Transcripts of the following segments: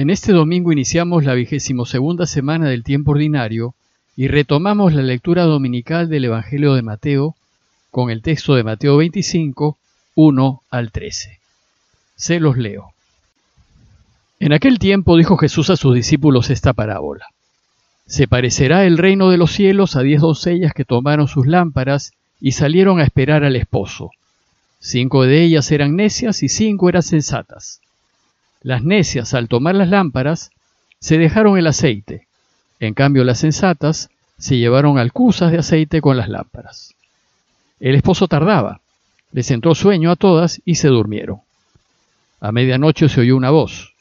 En este domingo iniciamos la vigésimo segunda semana del tiempo ordinario y retomamos la lectura dominical del Evangelio de Mateo con el texto de Mateo 25, 1 al 13. Se los leo. En aquel tiempo dijo Jesús a sus discípulos esta parábola. Se parecerá el reino de los cielos a diez doncellas que tomaron sus lámparas y salieron a esperar al esposo. Cinco de ellas eran necias y cinco eran sensatas. Las necias, al tomar las lámparas, se dejaron el aceite. En cambio, las sensatas se llevaron alcusas de aceite con las lámparas. El esposo tardaba. Les entró sueño a todas y se durmieron. A medianoche se oyó una voz.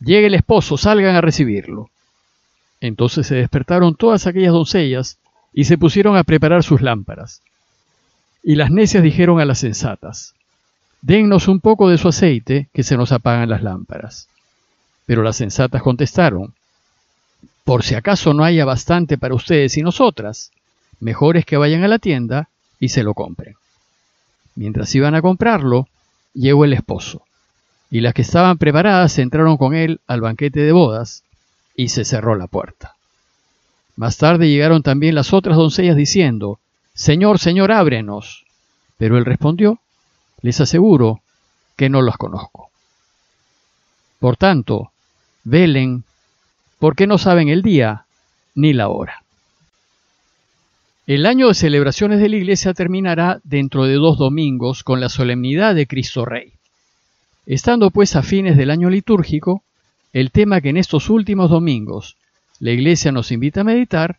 Llegue el esposo, salgan a recibirlo. Entonces se despertaron todas aquellas doncellas y se pusieron a preparar sus lámparas. Y las necias dijeron a las sensatas, Dennos un poco de su aceite, que se nos apagan las lámparas. Pero las sensatas contestaron, Por si acaso no haya bastante para ustedes y nosotras, mejor es que vayan a la tienda y se lo compren. Mientras iban a comprarlo, llegó el esposo, y las que estaban preparadas entraron con él al banquete de bodas, y se cerró la puerta. Más tarde llegaron también las otras doncellas diciendo, Señor, Señor, ábrenos. Pero él respondió, les aseguro que no los conozco. Por tanto, velen, porque no saben el día ni la hora. El año de celebraciones de la Iglesia terminará dentro de dos domingos con la solemnidad de Cristo Rey. Estando pues a fines del año litúrgico, el tema que en estos últimos domingos la Iglesia nos invita a meditar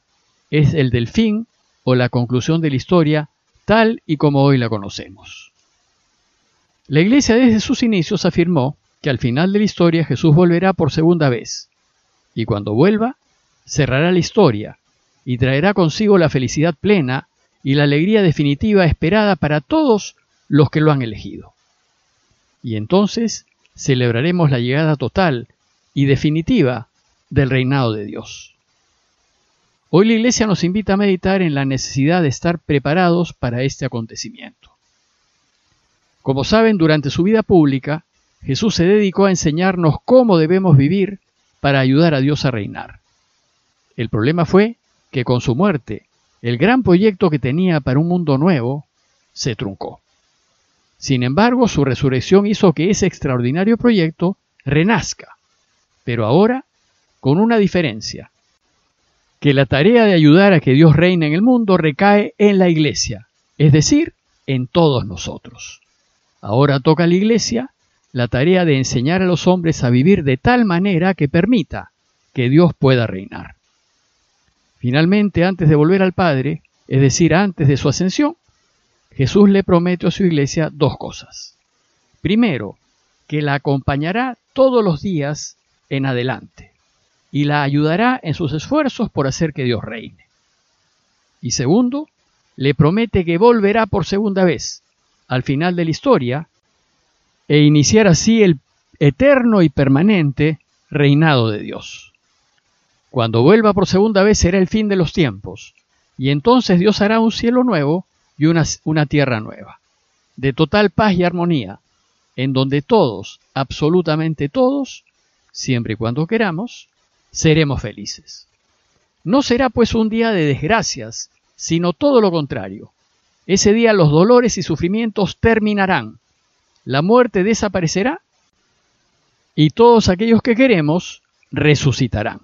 es el del fin o la conclusión de la historia tal y como hoy la conocemos. La Iglesia desde sus inicios afirmó que al final de la historia Jesús volverá por segunda vez, y cuando vuelva, cerrará la historia y traerá consigo la felicidad plena y la alegría definitiva esperada para todos los que lo han elegido. Y entonces celebraremos la llegada total y definitiva del reinado de Dios. Hoy la Iglesia nos invita a meditar en la necesidad de estar preparados para este acontecimiento. Como saben, durante su vida pública, Jesús se dedicó a enseñarnos cómo debemos vivir para ayudar a Dios a reinar. El problema fue que con su muerte, el gran proyecto que tenía para un mundo nuevo se truncó. Sin embargo, su resurrección hizo que ese extraordinario proyecto renazca, pero ahora con una diferencia, que la tarea de ayudar a que Dios reine en el mundo recae en la iglesia, es decir, en todos nosotros. Ahora toca a la Iglesia la tarea de enseñar a los hombres a vivir de tal manera que permita que Dios pueda reinar. Finalmente, antes de volver al Padre, es decir, antes de su ascensión, Jesús le promete a su iglesia dos cosas. Primero, que la acompañará todos los días en adelante y la ayudará en sus esfuerzos por hacer que Dios reine. Y segundo, le promete que volverá por segunda vez al final de la historia e iniciar así el eterno y permanente reinado de Dios. Cuando vuelva por segunda vez será el fin de los tiempos, y entonces Dios hará un cielo nuevo y una, una tierra nueva, de total paz y armonía, en donde todos, absolutamente todos, siempre y cuando queramos, seremos felices. No será pues un día de desgracias, sino todo lo contrario, ese día los dolores y sufrimientos terminarán, la muerte desaparecerá y todos aquellos que queremos resucitarán.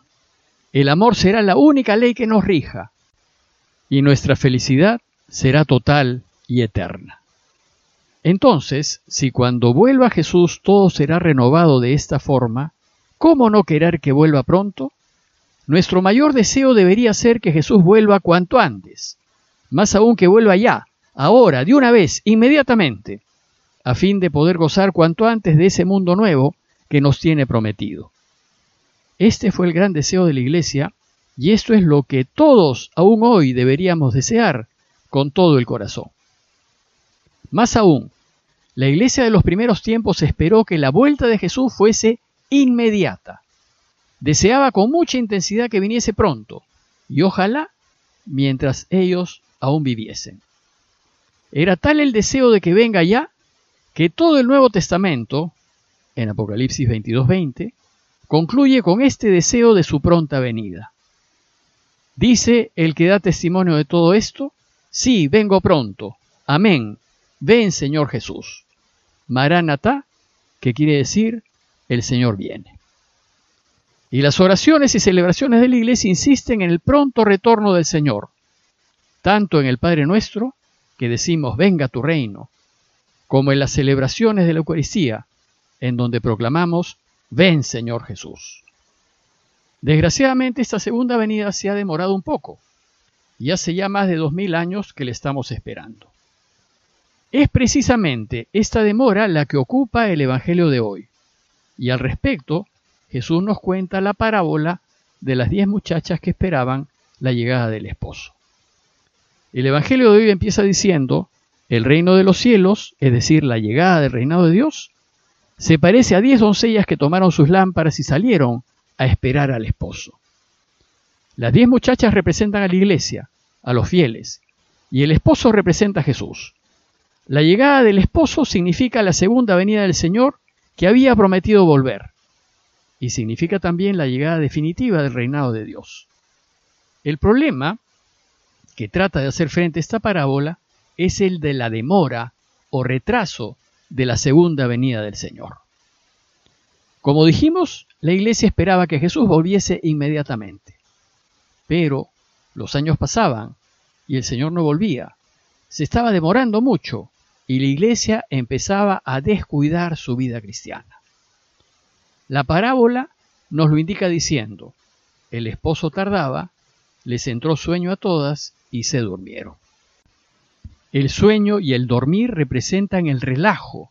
El amor será la única ley que nos rija y nuestra felicidad será total y eterna. Entonces, si cuando vuelva Jesús todo será renovado de esta forma, ¿cómo no querer que vuelva pronto? Nuestro mayor deseo debería ser que Jesús vuelva cuanto antes, más aún que vuelva ya, ahora, de una vez, inmediatamente, a fin de poder gozar cuanto antes de ese mundo nuevo que nos tiene prometido. Este fue el gran deseo de la Iglesia y esto es lo que todos aún hoy deberíamos desear con todo el corazón. Más aún, la Iglesia de los primeros tiempos esperó que la vuelta de Jesús fuese inmediata. Deseaba con mucha intensidad que viniese pronto y ojalá mientras ellos aún viviesen. Era tal el deseo de que venga ya que todo el Nuevo Testamento, en Apocalipsis 22:20, concluye con este deseo de su pronta venida. Dice el que da testimonio de todo esto, sí, vengo pronto. Amén. Ven, Señor Jesús. Maranatá, que quiere decir, el Señor viene. Y las oraciones y celebraciones de la iglesia insisten en el pronto retorno del Señor, tanto en el Padre Nuestro, que decimos, venga tu reino, como en las celebraciones de la Eucaristía, en donde proclamamos, ven Señor Jesús. Desgraciadamente esta segunda venida se ha demorado un poco, y hace ya más de dos mil años que le estamos esperando. Es precisamente esta demora la que ocupa el Evangelio de hoy, y al respecto Jesús nos cuenta la parábola de las diez muchachas que esperaban la llegada del esposo. El Evangelio de hoy empieza diciendo, el reino de los cielos, es decir, la llegada del reinado de Dios, se parece a diez doncellas que tomaron sus lámparas y salieron a esperar al esposo. Las diez muchachas representan a la iglesia, a los fieles, y el esposo representa a Jesús. La llegada del esposo significa la segunda venida del Señor que había prometido volver y significa también la llegada definitiva del reinado de Dios. El problema que trata de hacer frente a esta parábola es el de la demora o retraso de la segunda venida del Señor. Como dijimos, la iglesia esperaba que Jesús volviese inmediatamente, pero los años pasaban y el Señor no volvía. Se estaba demorando mucho y la iglesia empezaba a descuidar su vida cristiana. La parábola nos lo indica diciendo, el esposo tardaba, les entró sueño a todas y se durmieron. El sueño y el dormir representan el relajo,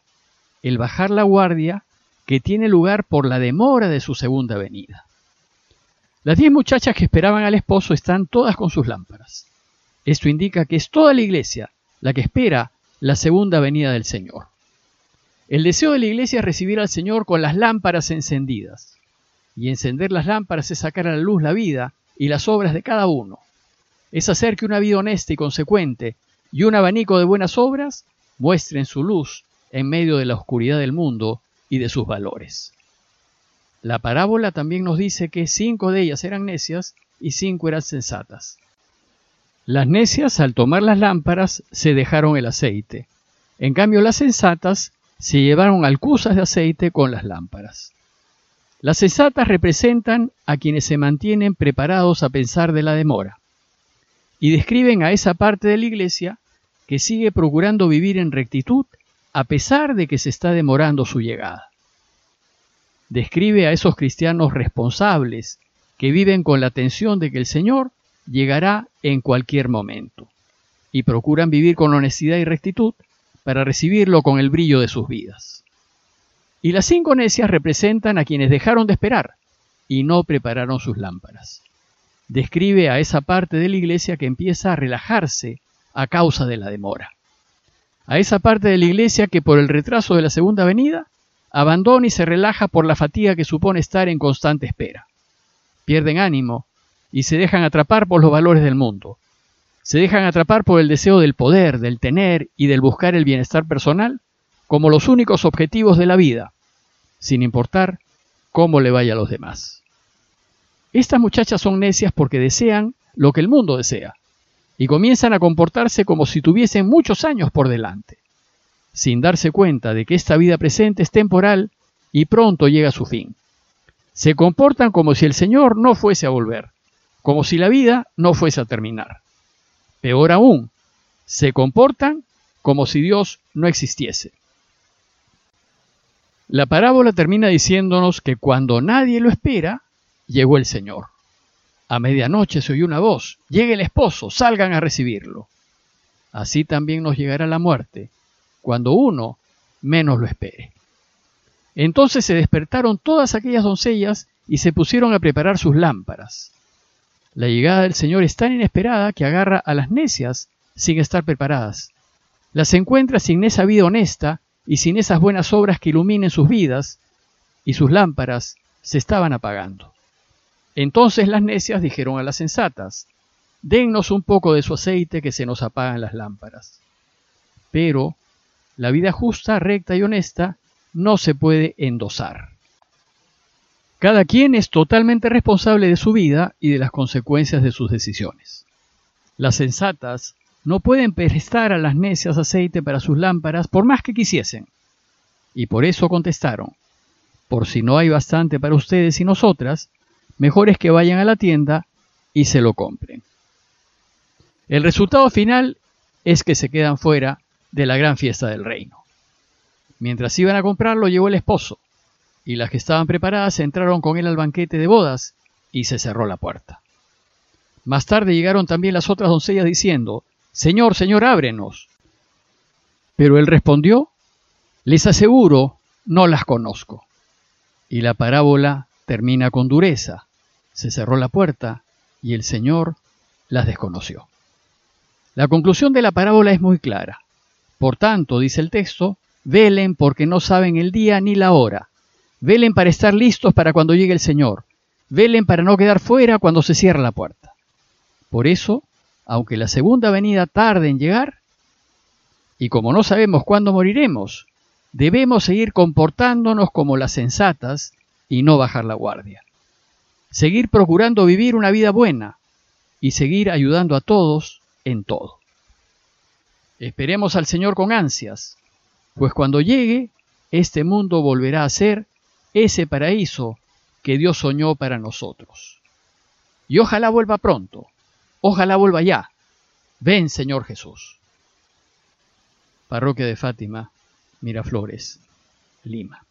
el bajar la guardia que tiene lugar por la demora de su segunda venida. Las diez muchachas que esperaban al esposo están todas con sus lámparas. Esto indica que es toda la iglesia la que espera la segunda venida del Señor. El deseo de la iglesia es recibir al Señor con las lámparas encendidas. Y encender las lámparas es sacar a la luz la vida y las obras de cada uno. Es hacer que una vida honesta y consecuente y un abanico de buenas obras muestren su luz en medio de la oscuridad del mundo y de sus valores. La parábola también nos dice que cinco de ellas eran necias y cinco eran sensatas. Las necias, al tomar las lámparas, se dejaron el aceite. En cambio, las sensatas se llevaron alcusas de aceite con las lámparas. Las sensatas representan a quienes se mantienen preparados a pensar de la demora y describen a esa parte de la iglesia que sigue procurando vivir en rectitud a pesar de que se está demorando su llegada. Describe a esos cristianos responsables que viven con la tensión de que el Señor llegará en cualquier momento y procuran vivir con honestidad y rectitud para recibirlo con el brillo de sus vidas. Y las cinco necias representan a quienes dejaron de esperar y no prepararon sus lámparas. Describe a esa parte de la iglesia que empieza a relajarse a causa de la demora. A esa parte de la iglesia que por el retraso de la segunda venida abandona y se relaja por la fatiga que supone estar en constante espera. Pierden ánimo y se dejan atrapar por los valores del mundo, se dejan atrapar por el deseo del poder, del tener y del buscar el bienestar personal como los únicos objetivos de la vida, sin importar cómo le vaya a los demás. Estas muchachas son necias porque desean lo que el mundo desea y comienzan a comportarse como si tuviesen muchos años por delante, sin darse cuenta de que esta vida presente es temporal y pronto llega a su fin. Se comportan como si el Señor no fuese a volver, como si la vida no fuese a terminar. Peor aún, se comportan como si Dios no existiese. La parábola termina diciéndonos que cuando nadie lo espera, llegó el Señor. A medianoche se oyó una voz, llegue el esposo, salgan a recibirlo. Así también nos llegará la muerte, cuando uno menos lo espere. Entonces se despertaron todas aquellas doncellas y se pusieron a preparar sus lámparas. La llegada del Señor es tan inesperada que agarra a las necias sin estar preparadas. Las encuentra sin esa vida honesta y sin esas buenas obras que iluminen sus vidas, y sus lámparas se estaban apagando. Entonces las necias dijeron a las sensatas, dennos un poco de su aceite que se nos apagan las lámparas. Pero la vida justa, recta y honesta no se puede endosar. Cada quien es totalmente responsable de su vida y de las consecuencias de sus decisiones. Las sensatas no pueden prestar a las necias aceite para sus lámparas por más que quisiesen. Y por eso contestaron, por si no hay bastante para ustedes y nosotras, mejor es que vayan a la tienda y se lo compren. El resultado final es que se quedan fuera de la gran fiesta del reino. Mientras iban a comprarlo llegó el esposo, y las que estaban preparadas entraron con él al banquete de bodas y se cerró la puerta. Más tarde llegaron también las otras doncellas diciendo, Señor, Señor, ábrenos. Pero él respondió, Les aseguro, no las conozco. Y la parábola termina con dureza. Se cerró la puerta y el Señor las desconoció. La conclusión de la parábola es muy clara. Por tanto, dice el texto, velen porque no saben el día ni la hora. Velen para estar listos para cuando llegue el Señor. Velen para no quedar fuera cuando se cierra la puerta. Por eso, aunque la segunda venida tarde en llegar, y como no sabemos cuándo moriremos, debemos seguir comportándonos como las sensatas y no bajar la guardia. Seguir procurando vivir una vida buena y seguir ayudando a todos en todo. Esperemos al Señor con ansias, pues cuando llegue, este mundo volverá a ser ese paraíso que Dios soñó para nosotros. Y ojalá vuelva pronto, ojalá vuelva ya. Ven, Señor Jesús. Parroquia de Fátima, Miraflores, Lima.